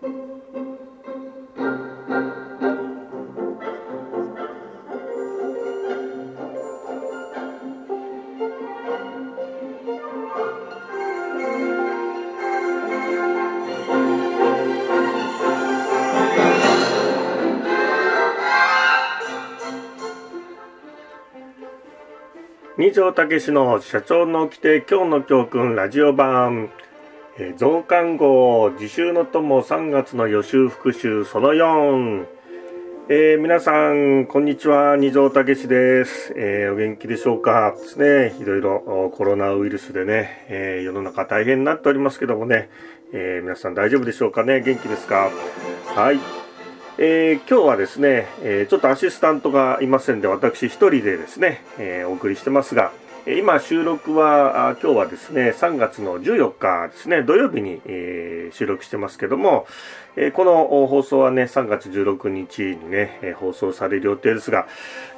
二条武の社長の規定今日の教訓ラジオ版、え、増刊号自習の友3月の予習復習その4、えー、皆さんこんにちは二条武です、えー、お元気でしょうか？ですね。いろいろコロナウイルスでね、え世の中大変になっておりますけどもね、え皆さん大丈夫でしょうかね？元気ですか？はい。え、今日はですね、え、ちょっとアシスタントがいませんで、私一人でですね、え、お送りしてますが、今収録は、今日はですね、3月の14日ですね、土曜日に、収録してますけども、この放送はね、3月16日にね、放送される予定ですが、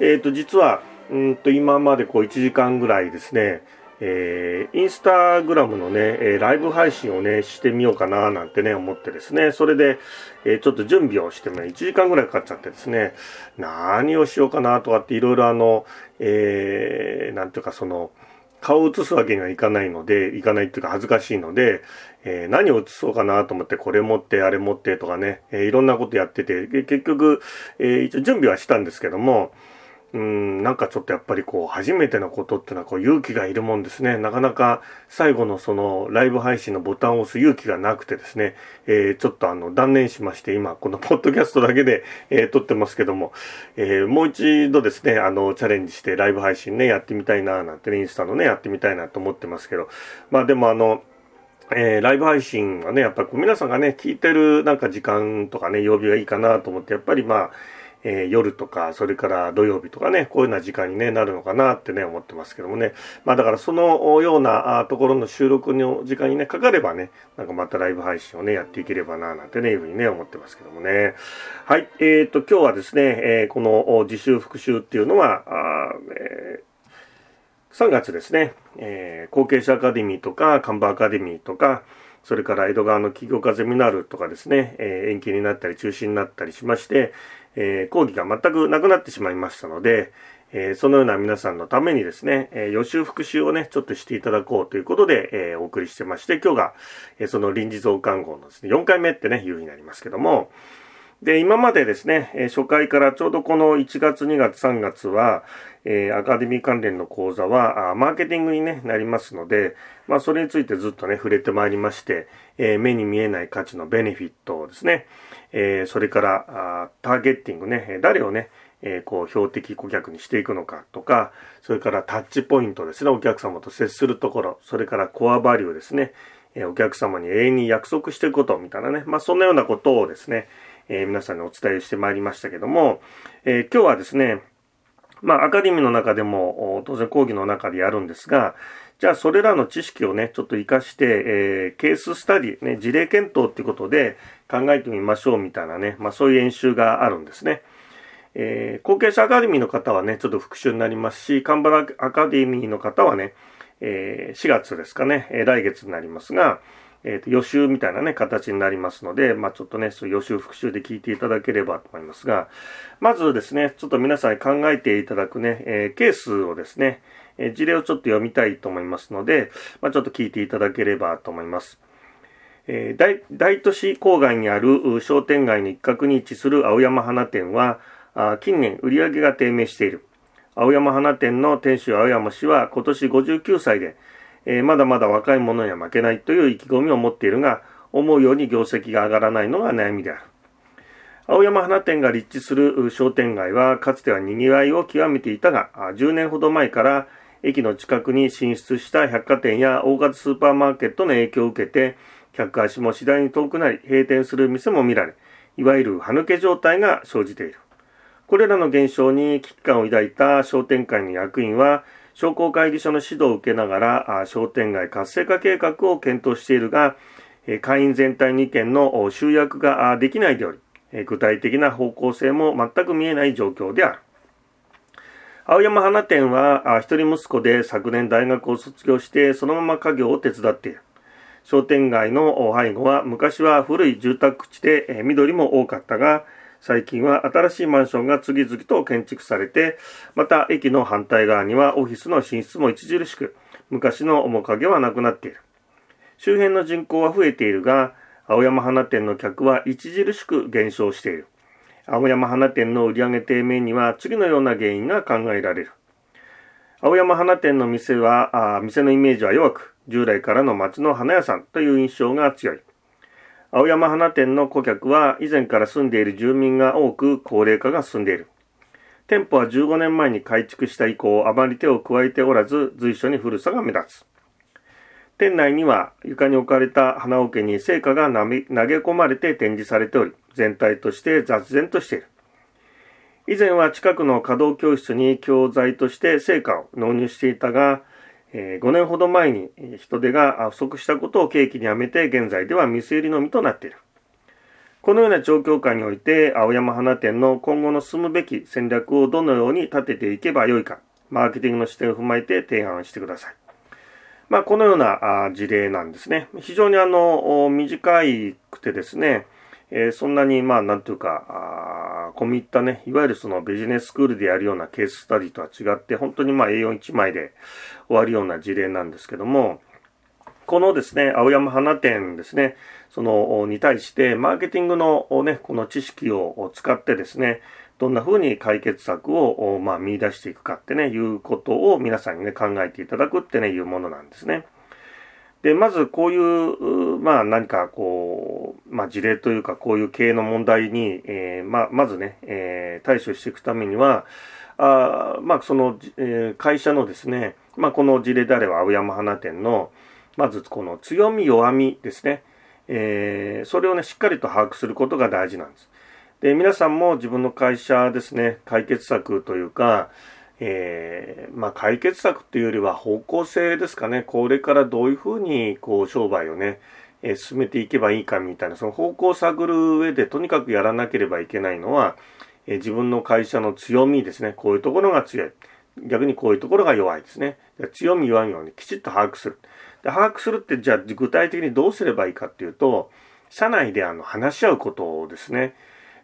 えっ、と、実は、うんと、今までこう1時間ぐらいですね、えー、インスタグラムのね、えライブ配信をね、してみようかななんてね、思ってですね、それで、えー、ちょっと準備をしても1時間ぐらいかかっちゃってですね、何をしようかなとかっていろいろあの、えー、なんていうかその、顔を映すわけにはいかないので、いかないっていうか恥ずかしいので、えー、何を映そうかなと思って、これ持って、あれ持ってとかね、えー、いろんなことやってて、結局、えー、一応準備はしたんですけども、うん、なんかちょっとやっぱりこう、初めてのことっていうのはこう勇気がいるもんですね。なかなか最後のそのライブ配信のボタンを押す勇気がなくてですね、えー、ちょっとあの断念しまして、今このポッドキャストだけで、えー、撮ってますけども、えー、もう一度ですね、あの、チャレンジしてライブ配信ね、やってみたいななんてね、インスタのね、やってみたいなと思ってますけど、まあでもあの、えー、ライブ配信はね、やっぱり皆さんがね、聞いてるなんか時間とかね、曜日がいいかなと思って、やっぱりまあ、えー、夜とか、それから土曜日とかね、こういうような時間に、ね、なるのかなってね、思ってますけどもね。まあだからそのようなところの収録の時間にね、かかればね、なんかまたライブ配信をね、やっていければな、なんてね、いうふうにね、思ってますけどもね。はい。えっ、ー、と、今日はですね、えー、この自習復習っていうのは、あえー、3月ですね、えー、後継者アカデミーとか、看板アカデミーとか、それから江戸川の企業家ゼミナールとかですね、えー、延期になったり中止になったりしまして、えー、講義が全くなくなってしまいましたので、えー、そのような皆さんのためにですね、えー、予習復習をね、ちょっとしていただこうということで、えー、お送りしてまして、今日が、え、その臨時増刊号のですね、4回目ってね、いうふうになりますけども、で、今までですね、初回からちょうどこの1月、2月、3月は、えー、アカデミー関連の講座は、あマーケティングに、ね、なりますので、まあ、それについてずっとね、触れてまいりまして、えー、目に見えない価値のベネフィットをですね、えー、それからあターゲッティングね、誰をね、え、こう標的顧客にしていくのかとか、それからタッチポイントですね、お客様と接するところ、それからコアバリューですね、え、お客様に永遠に約束していくことみたいなね、まあそんなようなことをですね、えー、皆さんにお伝えしてまいりましたけども、え今日はですね、まあアカデミーの中でも当然講義の中でやるんですが、じゃあそれらの知識をね、ちょっと活かして、えー、ケーススタディ、ね、事例検討っていうことで考えてみましょうみたいなね、まあそういう演習があるんですね。えー、後継者アカデミーの方はね、ちょっと復習になりますし、カンバラアカデミーの方はね、えー、4月ですかね、え、来月になりますが、えっ、ー、と、予習みたいなね、形になりますので、まあちょっとね、そう予習復習で聞いていただければと思いますが、まずですね、ちょっと皆さんに考えていただくね、えー、ケースをですね、え事例をちょっと読みたいと思いますので、まあ、ちょっと聞いていただければと思います。えー、大大都市郊外にある商店街の一角に位置する青山花店は、あ近年売り上げが低迷している。青山花店の店主青山氏は今年59歳で、えー、まだまだ若い者には負けないという意気込みを持っているが、思うように業績が上がらないのが悩みである。青山花店が立地する商店街はかつては賑わいを極めていたが、10年ほど前から駅の近くに進出した百貨店や大型スーパーマーケットの影響を受けて、客足も次第に遠くなり、閉店する店も見られ、いわゆる歯抜け状態が生じている。これらの現象に危機感を抱いた商店会の役員は、商工会議所の指導を受けながら、商店街活性化計画を検討しているが、会員全体の意見の集約ができないでおり、具体的な方向性も全く見えない状況である。青山花店は一人息子で昨年大学を卒業してそのまま家業を手伝っている。商店街の背後は昔は古い住宅地で緑も多かったが、最近は新しいマンションが次々と建築されて、また駅の反対側にはオフィスの進出も著しく、昔の面影はなくなっている。周辺の人口は増えているが、青山花店の客は著しく減少している。青山花店の売上低迷には次のような原因が考えられる。青山花店の店は、あ店のイメージは弱く、従来からの町の花屋さんという印象が強い。青山花店の顧客は以前から住んでいる住民が多く高齢化が進んでいる。店舗は15年前に改築した以降、あまり手を加えておらず、随所に古さが目立つ。店内には床に置かれた花桶に聖火が投げ込まれて展示されており、全体として雑然としている。以前は近くの稼働教室に教材として聖火を納入していたが、5年ほど前に人手が不足したことを契機にやめて現在では店売りのみとなっている。このような状況下において青山花店の今後の進むべき戦略をどのように立てていけばよいか、マーケティングの視点を踏まえて提案してください。まあ、このような事例なんですね。非常にあの、短くてですね、えー、そんなに、まあ、なんていうか、あ込み入ったね、いわゆるそのビジネススクールでやるようなケーススタディとは違って、本当にまあ A41 枚で終わるような事例なんですけども、このですね、青山花店ですね、その、に対して、マーケティングのね、この知識を使ってですね、どんな風に解決策を、まあ、見出していくかってね、いうことを皆さんにね、考えていただくってね、いうものなんですね。で、まずこういう、まあ何かこう、まあ事例というかこういう経営の問題に、えー、まあまずね、えー、対処していくためには、あまあその、えー、会社のですね、まあこの事例であれば青山花店の、まずこの強み弱みですね、えー、それをね、しっかりと把握することが大事なんです。で、皆さんも自分の会社ですね、解決策というか、えー、まあ、解決策っていうよりは方向性ですかね、これからどういうふうにこう商売をね、えー、進めていけばいいかみたいな、その方向を探る上でとにかくやらなければいけないのは、えー、自分の会社の強みですね、こういうところが強い。逆にこういうところが弱いですね。強み弱みをね、きちっと把握する。で把握するって、じゃあ具体的にどうすればいいかっていうと、社内であの話し合うことですね。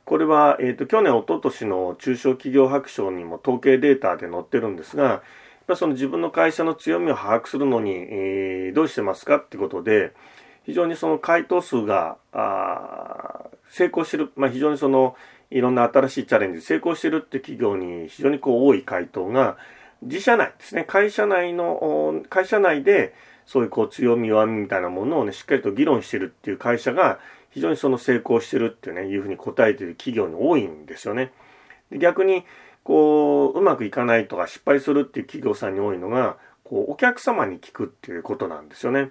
これは、えっ、ー、と、去年、一昨年の中小企業白書にも統計データで載ってるんですが、やっぱその自分の会社の強みを把握するのに、えー、どうしてますかってことで、非常にその回答数が、あ成功してる、まあ、非常にその、いろんな新しいチャレンジ成功してるって企業に非常にこう多い回答が、自社内ですね、会社内の、会社内で、そういうこう強み弱みみたいなものをね、しっかりと議論してるっていう会社が、非常にその成功してるってね、いうふうに答えてる企業に多いんですよね。で逆に、こう、うまくいかないとか失敗するっていう企業さんに多いのが、こう、お客様に聞くっていうことなんですよね。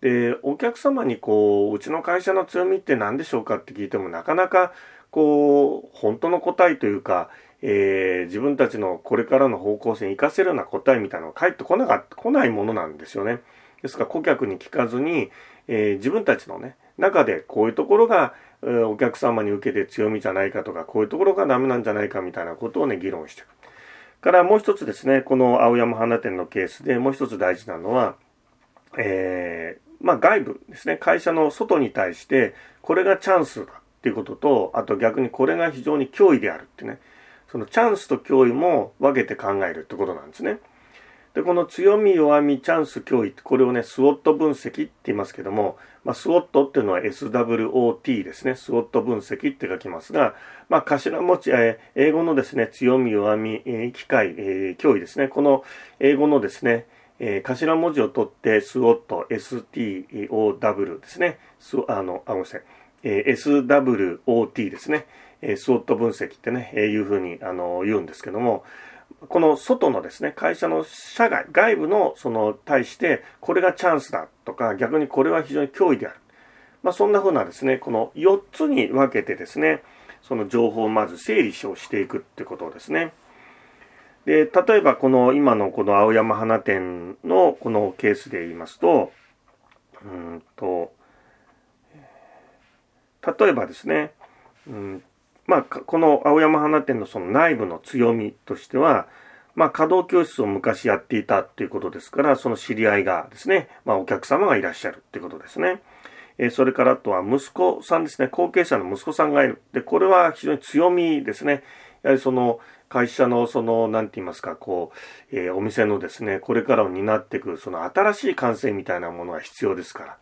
で、お客様にこう、うちの会社の強みって何でしょうかって聞いてもなかなか、こう、本当の答えというか、えー、自分たちのこれからの方向性に活かせるような答えみたいなのが返ってこなかった、来ないものなんですよね。ですから顧客に聞かずに、えー、自分たちのね、中でこういうところが、お客様に受けて強みじゃないかとか、こういうところがダメなんじゃないかみたいなことをね、議論していく。からもう一つですね、この青山花店のケースでもう一つ大事なのは、えー、まあ外部ですね、会社の外に対して、これがチャンスだっていうことと、あと逆にこれが非常に脅威であるってね、そのチャンスと脅威も分けて考えるってことなんですね。で、この強み、弱み、チャンス、脅威、これをね、スウォット分析って言いますけども、まあ、スウォットっていうのは SWOT ですね。スウォット分析って書きますが、まあ、頭文字、えー、英語のですね、強み、弱み、えー、機械、えー、脅威ですね。この英語のですね、えー、頭文字を取って、スウォット、STOW ですね。すあの、あ、ごめんなさい。えー、SWOT ですね。えー、スウォット分析ってね、えー、いうふうに、あの、言うんですけども、この外のですね、会社の社外、外部のその対して、これがチャンスだとか、逆にこれは非常に脅威である。まあそんな風なですね、この4つに分けてですね、その情報をまず整理をしていくってことですね。で、例えばこの今のこの青山花店のこのケースで言いますと、うんと、例えばですね、うんまあ、この青山花店のその内部の強みとしては、まあ、稼働教室を昔やっていたっていうことですから、その知り合いがですね、まあ、お客様がいらっしゃるっていうことですね。えー、それからあとは息子さんですね、後継者の息子さんがいる。で、これは非常に強みですね。やはりその、会社のその、なんて言いますか、こう、えー、お店のですね、これからを担っていく、その新しい感染みたいなものが必要ですから。やっ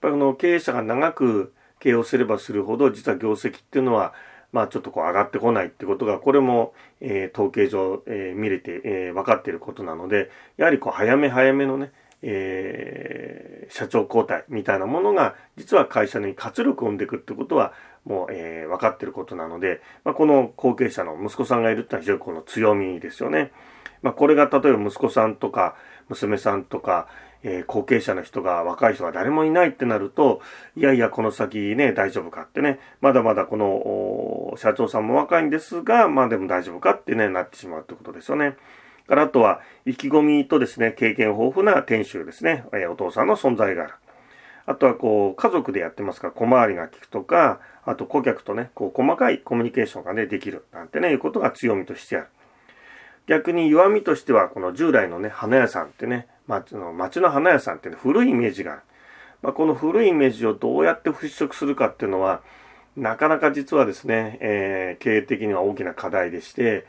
ぱりこの経営者が長く経営をすればするほど、実は業績っていうのは、まあちょっとこう上がってこないってことが、これも、えー、統計上、えー、見れて、えー、分かっていることなので、やはりこう早め早めのね、えー、社長交代みたいなものが、実は会社に活力を生んでいくってことは、もう、えー、分かっていることなので、まあ、この後継者の息子さんがいるってのは非常にこの強みですよね。まあ、これが例えば息子さんとか、娘さんとか、えー、後継者の人が、若い人が誰もいないってなると、いやいや、この先ね、大丈夫かってね、まだまだこの、社長さんも若いんですが、まあでも大丈夫かってね、なってしまうってことですよね。からあとは、意気込みとですね、経験豊富な店主ですね、えー、お父さんの存在がある。あとは、こう、家族でやってますから、小回りが利くとか、あと顧客とね、こう、細かいコミュニケーションがね、できる。なんてね、いうことが強みとしてある。逆に弱みとしては、この従来のね、花屋さんってね、町の町の花屋さんってね、古いイメージがある。まあ、この古いイメージをどうやって払拭するかっていうのは、なかなか実はですね、えー、経営的には大きな課題でして、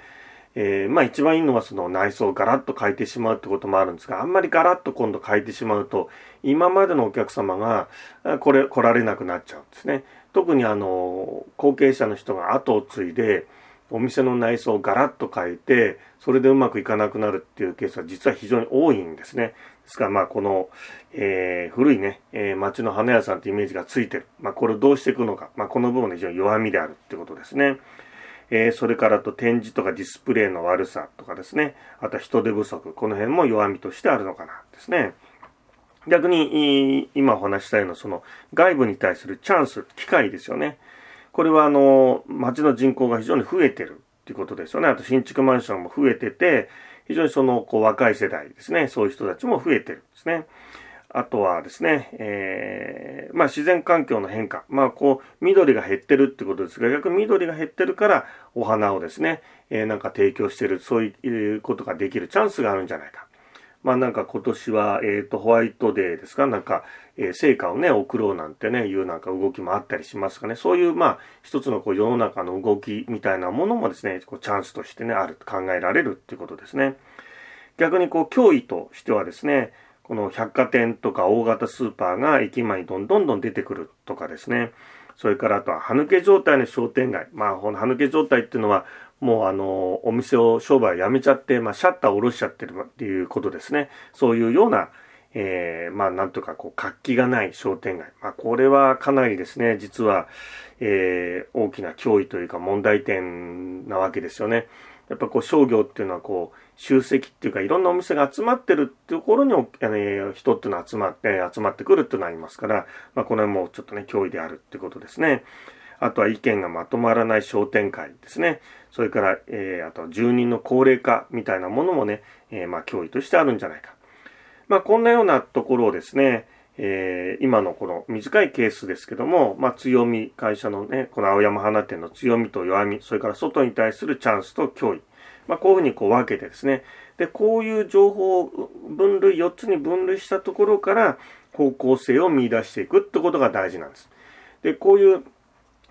えー、まあ一番いいのはその内装をガラッと変えてしまうってこともあるんですが、あんまりガラッと今度変えてしまうと、今までのお客様がこれ来られなくなっちゃうんですね。特にあの、後継者の人が後を継いで、お店の内装をガラッと変えて、それでうまくいかなくなるっていうケースは実は非常に多いんですね。ですからまあこの、えー、古いね、えー、町の花屋さんってイメージがついてる。まあこれをどうしていくのか。まあこの部分で非常に弱みであるってことですね。えー、それからと展示とかディスプレイの悪さとかですね。あとは人手不足。この辺も弱みとしてあるのかなですね。逆に、今お話したようなその外部に対するチャンス、機会ですよね。これはあの、町の人口が非常に増えてるっていうことですよね。あと新築マンションも増えてて、非常にその、こう、若い世代ですね。そういう人たちも増えてるんですね。あとはですね、えー、まあ自然環境の変化。まあこう、緑が減ってるってことですが、逆に緑が減ってるからお花をですね、えー、なんか提供してる、そういうことができるチャンスがあるんじゃないか。まあなんか今年は、えっ、ー、と、ホワイトデーですか？なんか、えー、成果をね、送ろうなんてね、いうなんか動きもあったりしますかね。そういう、まあ、一つのこう世の中の動きみたいなものもですね、こうチャンスとしてね、ある、考えられるっていうことですね。逆にこう、脅威としてはですね、この百貨店とか大型スーパーが駅前にどんどんどん出てくるとかですね。それからあとは、歯抜け状態の商店街。まあ、この歯抜け状態っていうのは、もうあの、お店を商売をやめちゃって、まあ、シャッターを下ろしちゃってるっていうことですね。そういうような、えー、まあ、なんとかこう、活気がない商店街。まあ、これはかなりですね、実は、えー、大きな脅威というか問題点なわけですよね。やっぱこう商業っていうのはこう集積っていうかいろんなお店が集まってるっていうところに、え人っていうのは集まって、集まってくるっていうのがありますから、まあこれはもうちょっとね、脅威であるってことですね。あとは意見がまとまらない商店会ですね。それから、えー、あと住人の高齢化みたいなものもね、えー、まあ脅威としてあるんじゃないか。まあこんなようなところをですね、えー、今のこの短いケースですけども、まあ強み、会社のね、この青山花店の強みと弱み、それから外に対するチャンスと脅威。まあこういうふうにこう分けてですね、で、こういう情報を分類、4つに分類したところから方向性を見出していくってことが大事なんです。で、こういう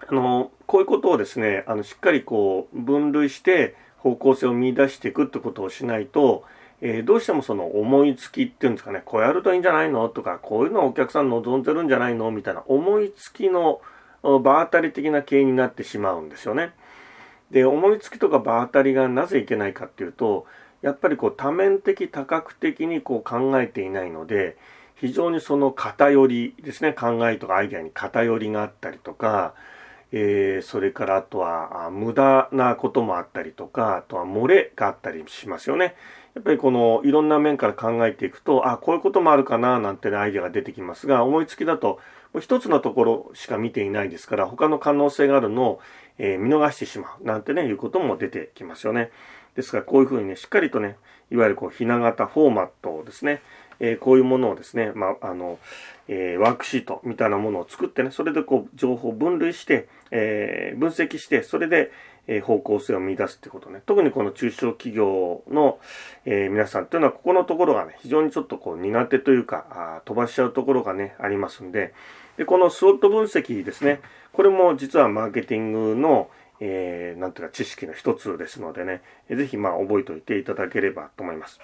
あの、こういうことをですね、あの、しっかりこう、分類して方向性を見出していくってことをしないと、えー、どうしてもその思いつきっていうんですかね、こうやるといいんじゃないのとか、こういうのをお客さん望んでるんじゃないのみたいな思いつきの場当たり的な経営になってしまうんですよね。で、思いつきとか場当たりがなぜいけないかっていうと、やっぱりこう多面的多角的にこう考えていないので、非常にその偏りですね、考えとかアイデアに偏りがあったりとか、えー、それからあとは無駄なこともあったりとか、あとは漏れがあったりしますよね。やっぱりこのいろんな面から考えていくと、あ、こういうこともあるかななんてねアイデアが出てきますが、思いつきだと一つのところしか見ていないですから、他の可能性があるのを、えー、見逃してしまうなんてね、いうことも出てきますよね。ですからこういうふうにね、しっかりとね、いわゆるこう、ひな形フォーマットをですね、えー、こういうものをですね、まあ、あの、えー、ワークシートみたいなものを作ってね、それでこう、情報を分類して、えー、分析して、それで、え方向性を見出すってことね。特にこの中小企業の、え、皆さんっていうのは、ここのところがね、非常にちょっとこう苦手というか、あ飛ばしちゃうところがね、ありますんで、で、このスウォット分析ですね、これも実はマーケティングの、えー、なんていうか知識の一つですのでね、ぜひまあ覚えておいていただければと思います。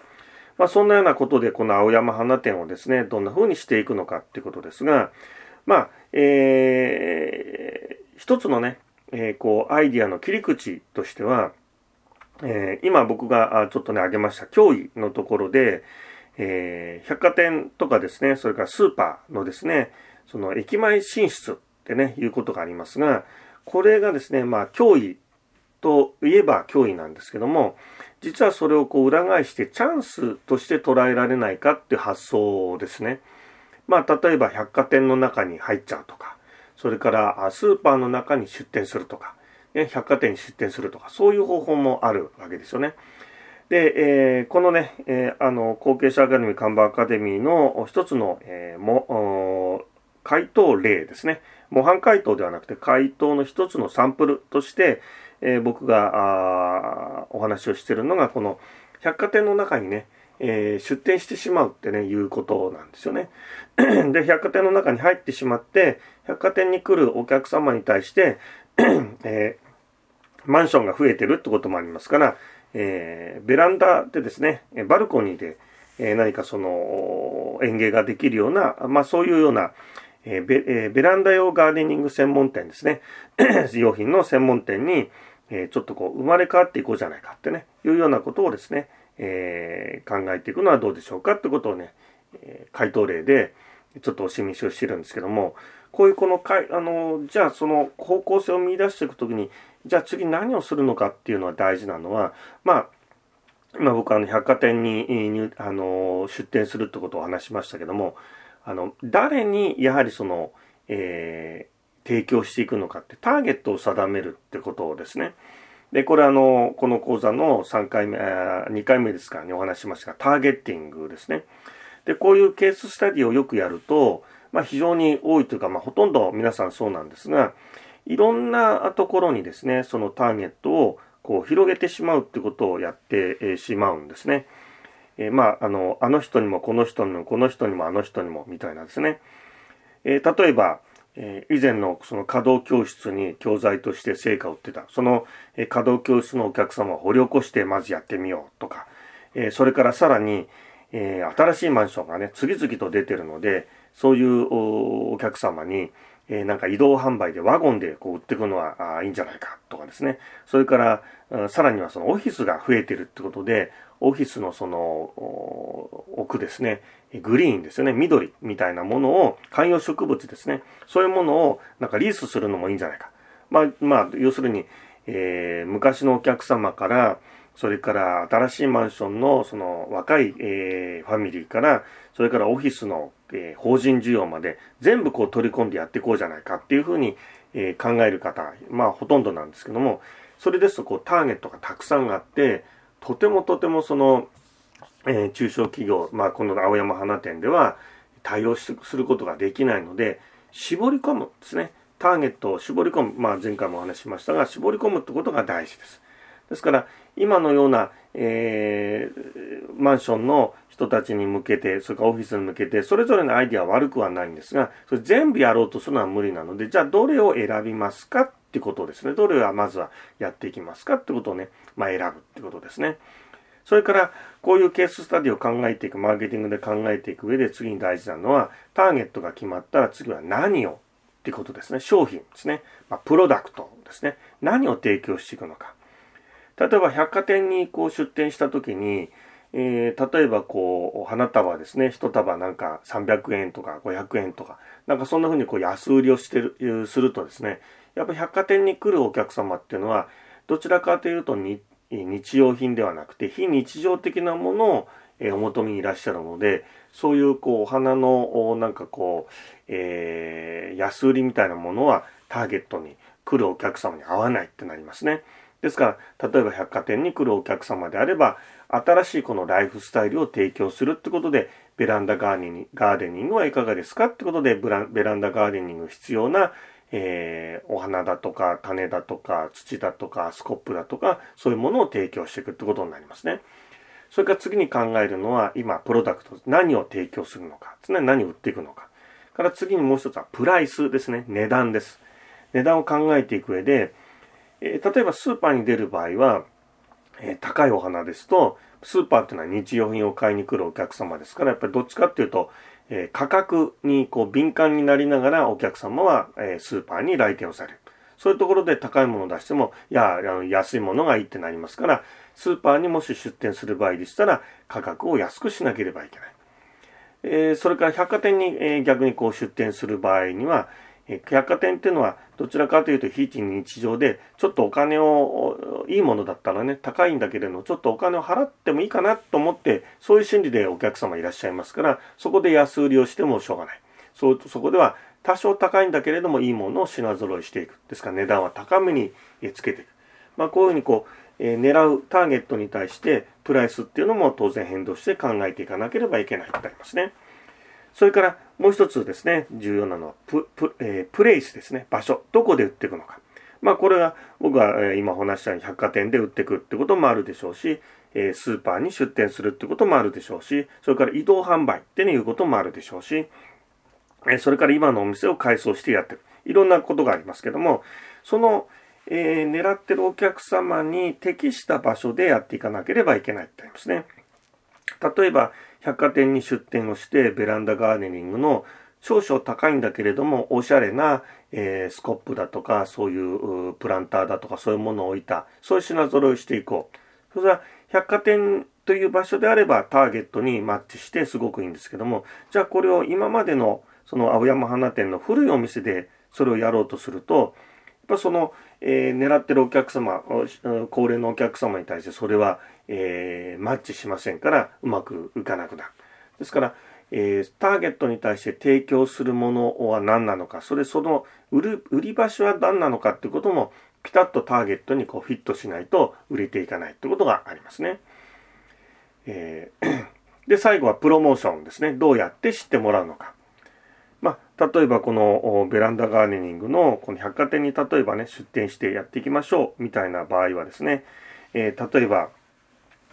まあそんなようなことでこの青山花店をですね、どんな風にしていくのかっていうことですが、まあ、えー、一つのね、えー、こう、アイディアの切り口としては、えー、今僕がちょっとね、挙げました脅威のところで、えー、百貨店とかですね、それからスーパーのですね、その駅前進出ってね、いうことがありますが、これがですね、まあ、脅威といえば脅威なんですけども、実はそれをこう裏返してチャンスとして捉えられないかっていう発想ですね。まあ、例えば百貨店の中に入っちゃうとか、それからスーパーの中に出店するとか、百貨店に出店するとか、そういう方法もあるわけですよね。で、えー、このね、えー、あの、後継者アカデミー、看板アカデミーの一つの、えー、も、回答例ですね。模範回答ではなくて、回答の一つのサンプルとして、えー、僕がお話をしてるのが、この百貨店の中にね、えー、出店してしまうってね、いうことなんですよね。で、百貨店の中に入ってしまって、百貨店に来るお客様に対して、えー、マンションが増えてるってこともありますから、えー、ベランダでですね、バルコニーで、え何かその園芸ができるような、まあそういうような、えベえベランダ用ガーデニング専門店ですね。用品の専門店に、えちょっとこう生まれ変わっていこうじゃないかってね、いうようなことをですね、えー、考えていくのはどうでしょうかってことをね、え、回答例でちょっとお示しをしてるんですけども、こういうこのかい、あの、じゃあその方向性を見出していくときに、じゃあ次何をするのかっていうのは大事なのは、まあ、今僕はあの百貨店にあの出店するってことを話しましたけども、あの、誰にやはりその、え、提供していくのかってターゲットを定めるってことをですね。で、これあの、この講座の3回目、2回目ですかね、お話ししましたが、ターゲッティングですね。で、こういうケーススタディをよくやると、まあ非常に多いというか、まあほとんど皆さんそうなんですが、いろんなところにですね、そのターゲットをこう広げてしまうってことをやってしまうんですね。えー、まあ、あの、あの人にもこの人にもこの人にもあの人にもみたいなですね。えー、例えば、えー、以前のその稼働教室に教材として成果を売ってた。その、えー、稼働教室のお客様を掘り起こしてまずやってみようとか、えー、それからさらに、えー、新しいマンションがね、次々と出てるので、そういうお客様に、えー、なんか移動販売でワゴンでこう売っていくのはあいいんじゃないかとかですね。それから、さらにはそのオフィスが増えてるってことで、オフィスのその奥ですね、グリーンですよね、緑みたいなものを、観葉植物ですね、そういうものをなんかリースするのもいいんじゃないか。まあ、まあ、要するに、えー、昔のお客様から、それから新しいマンションのその若い、えー、ファミリーから、それからオフィスの、えー、法人需要まで全部こう取り込んでやっていこうじゃないか。っていうふうに、えー、考える方、まあほとんどなんですけども、それですとこうターゲットがたくさんあって、とてもとてもその、えー、中小企業、まあ、この青山花店では対応することができないので、絞り込むですね。ターゲットを絞り込む。まあ、前回もお話ししましたが、絞り込むってことが大事です。ですから、今のような、えー、マンションの人たちに向けて、それからオフィスに向けて、それぞれのアイディアは悪くはないんですが、それ全部やろうとするのは無理なので、じゃあどれを選びますかってことですね。どれはまずはやっていきますかってことをね、まあ選ぶってことですね。それから、こういうケーススタディを考えていく、マーケティングで考えていく上で次に大事なのは、ターゲットが決まったら次は何をってことですね。商品ですね。まあ、プロダクトですね。何を提供していくのか。例えば百貨店にこう出店した時に、えー、例えばこう、花束ですね。一束なんか300円とか500円とか、なんかそんな風にこう安売りをしてる、するとですね、やっぱ百貨店に来るお客様っていうのは、どちらかというと日用品ではなくて、非日常的なものをお求めにいらっしゃるので、そういうこう、お花のなんかこう、えー、安売りみたいなものはターゲットに来るお客様に合わないってなりますね。ですから、例えば百貨店に来るお客様であれば、新しいこのライフスタイルを提供するってことで、ベランダガーデニングはいかがですかってことで、ベランダガーデニング必要なえー、お花だとか種だとか土だとかスコップだとかそういうものを提供していくってことになりますね。それから次に考えるのは今プロダクト何を提供するのか。ですね何を売っていくのか。から次にもう一つはプライスですね。値段です。値段を考えていく上で、えー、例えばスーパーに出る場合は、えー、高いお花ですとスーパーっていうのは日用品を買いに来るお客様ですからやっぱりどっちかっていうとえ価格にこう敏感になりながらお客様は、えスーパーに来店をされる。そういうところで高いものを出しても、いや、あの安いものがいいってなりますから、スーパーにもし出店する場合でしたら、価格を安くしなければいけない。え、それから百貨店に、え、逆にこう出店する場合には、百貨店っていうのはどちらかというと非日常でちょっとお金をいいものだったらね高いんだけれどもちょっとお金を払ってもいいかなと思ってそういう心理でお客様いらっしゃいますからそこで安売りをしてもしょうがない。そそこでは多少高いんだけれどもいいものを品揃えしていく。ですから値段は高めにつけていく、まあ、こういうふうにこう、えー、狙うターゲットに対してプライスっていうのも当然変動して考えていかなければいけないとなりますね。それからもう一つですね、重要なのはププ、えー、プレイスですね、場所、どこで売っていくのか。まあこれは僕が、今お話したように百貨店で売っていくってこともあるでしょうし、えスーパーに出店するってこともあるでしょうし、それから移動販売っていうこともあるでしょうし、えそれから今のお店を改装してやってる。いろんなことがありますけども、その、えー、狙ってるお客様に適した場所でやっていかなければいけないってありますね。例えば、百貨店に出店をしてベランダガーデニングの少々高いんだけれどもおしゃれな、えー、スコップだとかそういうプランターだとかそういうものを置いた。そういう品揃えをしていこう。それは百貨店という場所であればターゲットにマッチしてすごくいいんですけどもじゃあこれを今までのその青山花店の古いお店でそれをやろうとするとぱその、えー、狙ってるお客様高齢のお客様に対してそれはえー、マッチしませんからうまくいかなくなる。ですから、えー、ターゲットに対して提供するものは何なのか、それその売る売り場所は何なのかっていうこともピタッとターゲットにこうフィットしないと売れていかないってことがありますね。えー、で、最後はプロモーションですね。どうやって知ってもらうのか。例えばこのベランダガーデニングのこの百貨店に例えばね、出店してやっていきましょうみたいな場合はですね、えー、例えば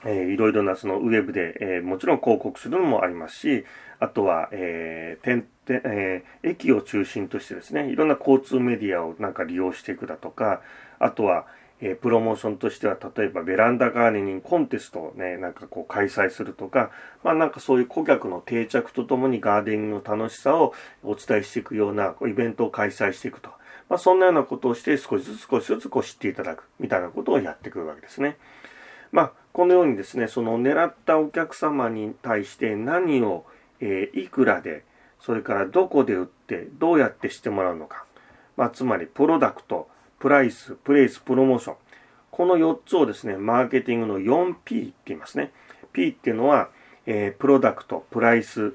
えー、いろいろなそのウェブで、えー、もちろん広告するのもありますし、あとは、えー点えー、駅を中心としてですね、いろんな交通メディアをなんか利用していくだとか、あとは、え、プロモーションとしては、例えばベランダガーデニングコンテストをね、なんかこう開催するとか、まあなんかそういう顧客の定着とともにガーデニングの楽しさをお伝えしていくようなイベントを開催していくと。まあそんなようなことをして少しずつ少しずつこう知っていただくみたいなことをやっていくわけですね。まあこのようにですね、その狙ったお客様に対して何を、えー、いくらで、それからどこで売って、どうやってしてもらうのか。まあ、つまり、プロダクト、プライス、プレイス、プロモーション。この4つをですね、マーケティングの 4P って言いますね。P っていうのは、えー、プロダクト、プライス、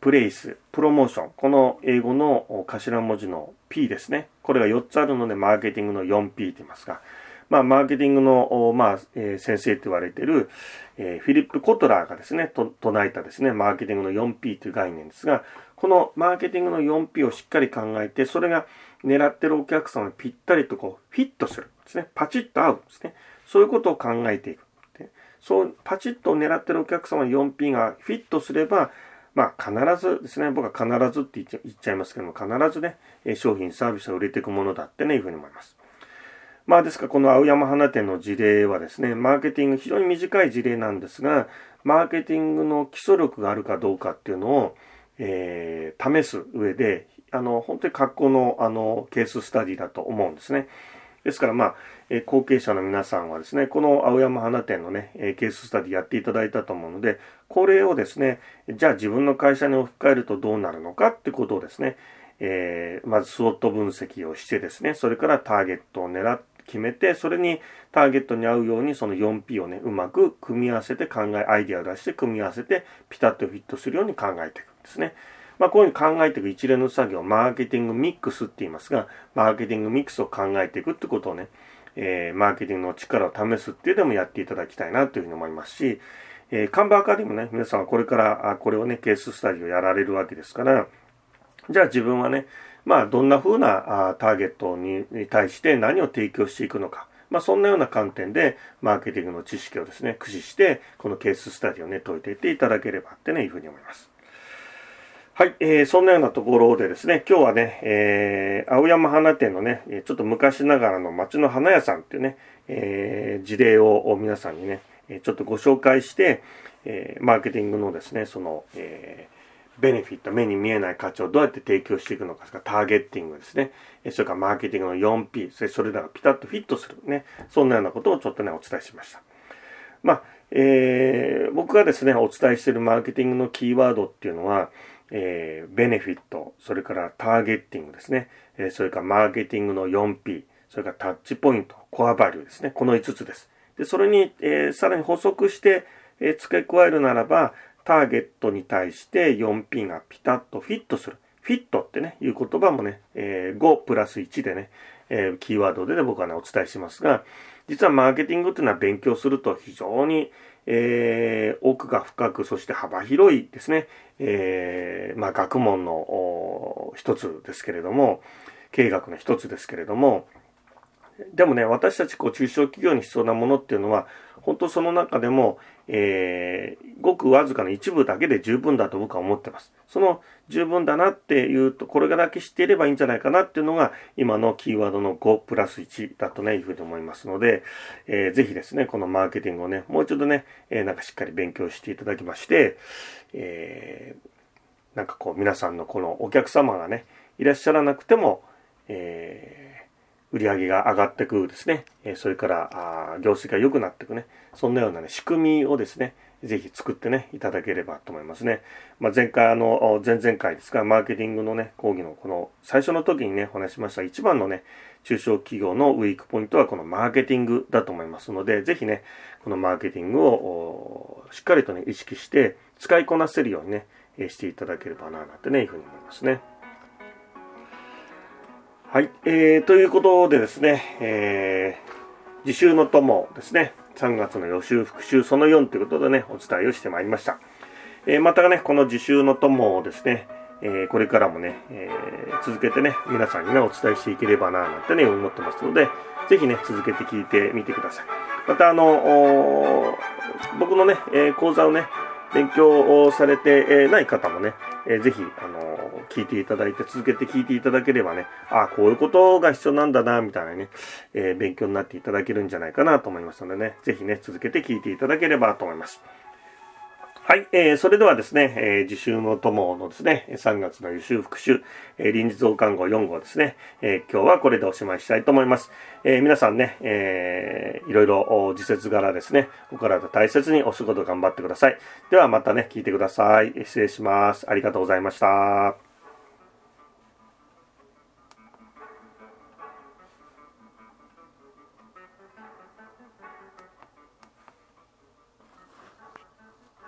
プレイス、プロモーション。この英語の頭文字の P ですね。これが4つあるので、マーケティングの 4P って言いますが、まあ、マーケティングの、まあ、えー、先生と言われている、えー、フィリップ・コトラーがですね、と唱えたですね、マーケティングの 4P という概念ですが、このマーケティングの 4P をしっかり考えて、それが狙ってるお客様にぴったりとこう、フィットするですね。パチッと合うんですね。そういうことを考えていく。そう、パチッと狙ってるお客様の 4P がフィットすれば、まあ、必ずですね、僕は必ずって言っちゃいますけども、必ずね、商品、サービスが売れていくものだってね、いうふうに思います。まあですからこの青山花店の事例はですね、マーケティング非常に短い事例なんですが、マーケティングの基礎力があるかどうかっていうのを、えー、試す上で、あの、本当に格好のあのケーススタディだと思うんですね。ですからまあ、え、後継者の皆さんはですね、この青山花店のね、え、ケーススタディやっていただいたと思うので、これをですね、じゃあ自分の会社に置き換えるとどうなるのかってことをですね、えー、まずスウォット分析をしてですね、それからターゲットを狙って、決めて、それにターゲットに合うようにその 4P をね、うまく組み合わせて考え、アイデアを出して組み合わせて、ピタッとフィットするように考えていくんですね。まあ、こういうふうに考えていく一連の作業、マーケティングミックスって言いますが、マーケティングミックスを考えていくってことをね、えー、マーケティングの力を試すっていうのもやっていただきたいなというふうに思いますし、えー、カンバーカーでもね、皆さんはこれから、あこれをね、ケーススタディをやられるわけですから、じゃあ自分はね、まあどんな風なあターゲットに対して何を提供していくのか。まあそんなような観点でマーケティングの知識をですね、駆使してこのケーススタディをね、解いていっていただければってね、いうふうに思います。はい、えー、そんなようなところでですね、今日はね、えー、青山花店のね、ちょっと昔ながらの街の花屋さんっていうね、えー、事例を皆さんにね、ちょっとご紹介して、えー、マーケティングのですね、その、えー、ベネフィット、目に見えない価値をどうやって提供していくのか、かターゲッティングですね。それからマーケティングの 4P、それそれらがピタッとフィットするね、そんなようなことをちょっとね、お伝えしました。まあ、えー、僕がですね、お伝えしているマーケティングのキーワードっていうのは、えー、ベネフィット、それからターゲッティングですね、えー、それからマーケティングの 4P、それからタッチポイント、コアバリューですね、この5つです。で、それに、えー、さらに補足して、えー、付け加えるならば、ターゲットに対して 4P がピタッとフィットする。フィットってね、いう言葉もね、えー、5プラス1でね、えー、キーワードでね、僕はね、お伝えしますが、実はマーケティングっていうのは勉強すると非常に、えー、奥が深く、そして幅広いですね、えー、まあ、学問の一つですけれども、経営学の一つですけれども、でもね、私たちこう中小企業に必要なものっていうのは、本当その中でも、えー、ごくわずかな一部だけで十分だと僕は思ってます。その十分だなっていうと、これだけ知っていればいいんじゃないかなっていうのが、今のキーワードの5プラス1だとね、いうふうに思いますので、えー、ぜひですね、このマーケティングをね、もう一度ね、えー、なんかしっかり勉強していただきまして、えー、なんかこう皆さんのこのお客様がね、いらっしゃらなくても、えー売り上げが上がっていくですね、それから業績が良くなっていくね、そんなようなね、仕組みをですね、ぜひ作ってね、いただければと思いますね。まあ、前回、あの、前々回ですが、マーケティングのね、講義のこの最初の時にね、お話しました一番のね、中小企業のウィークポイントはこのマーケティングだと思いますので、ぜひね、このマーケティングをしっかりとね、意識して使いこなせるようにね、していただければな、なんてね、いうふうに思いますね。はい、えー、ということでですね、えー、自習の友ですね、3月の予習復習その4ということでね、お伝えをしてまいりました。えー、またね、この自習の友をですね、えー、これからもね、えー、続けてね、皆さんにね、お伝えしていければな、なんてね、思ってますので、ぜひね、続けて聞いてみてください。また、あの、僕のね、え講座をね、勉強をされてない方もね、えー、ぜひ、あの、聞いていただいて、続けて聞いていただければね、ああ、こういうことが必要なんだな、みたいなね、えー、勉強になっていただけるんじゃないかなと思いますのでね、ぜひね、続けて聞いていただければと思います。はい、えー、それではですね、えー、自習の友のですね、3月の予習復習、えー、臨時増刊号4号ですね、えー、今日はこれでおしまいしたいと思います。えー、皆さんね、えー、いろいろ自節柄ですね、お体大切にお仕事頑張ってください。ではまたね、聞いてください。失礼します。ありがとうございました。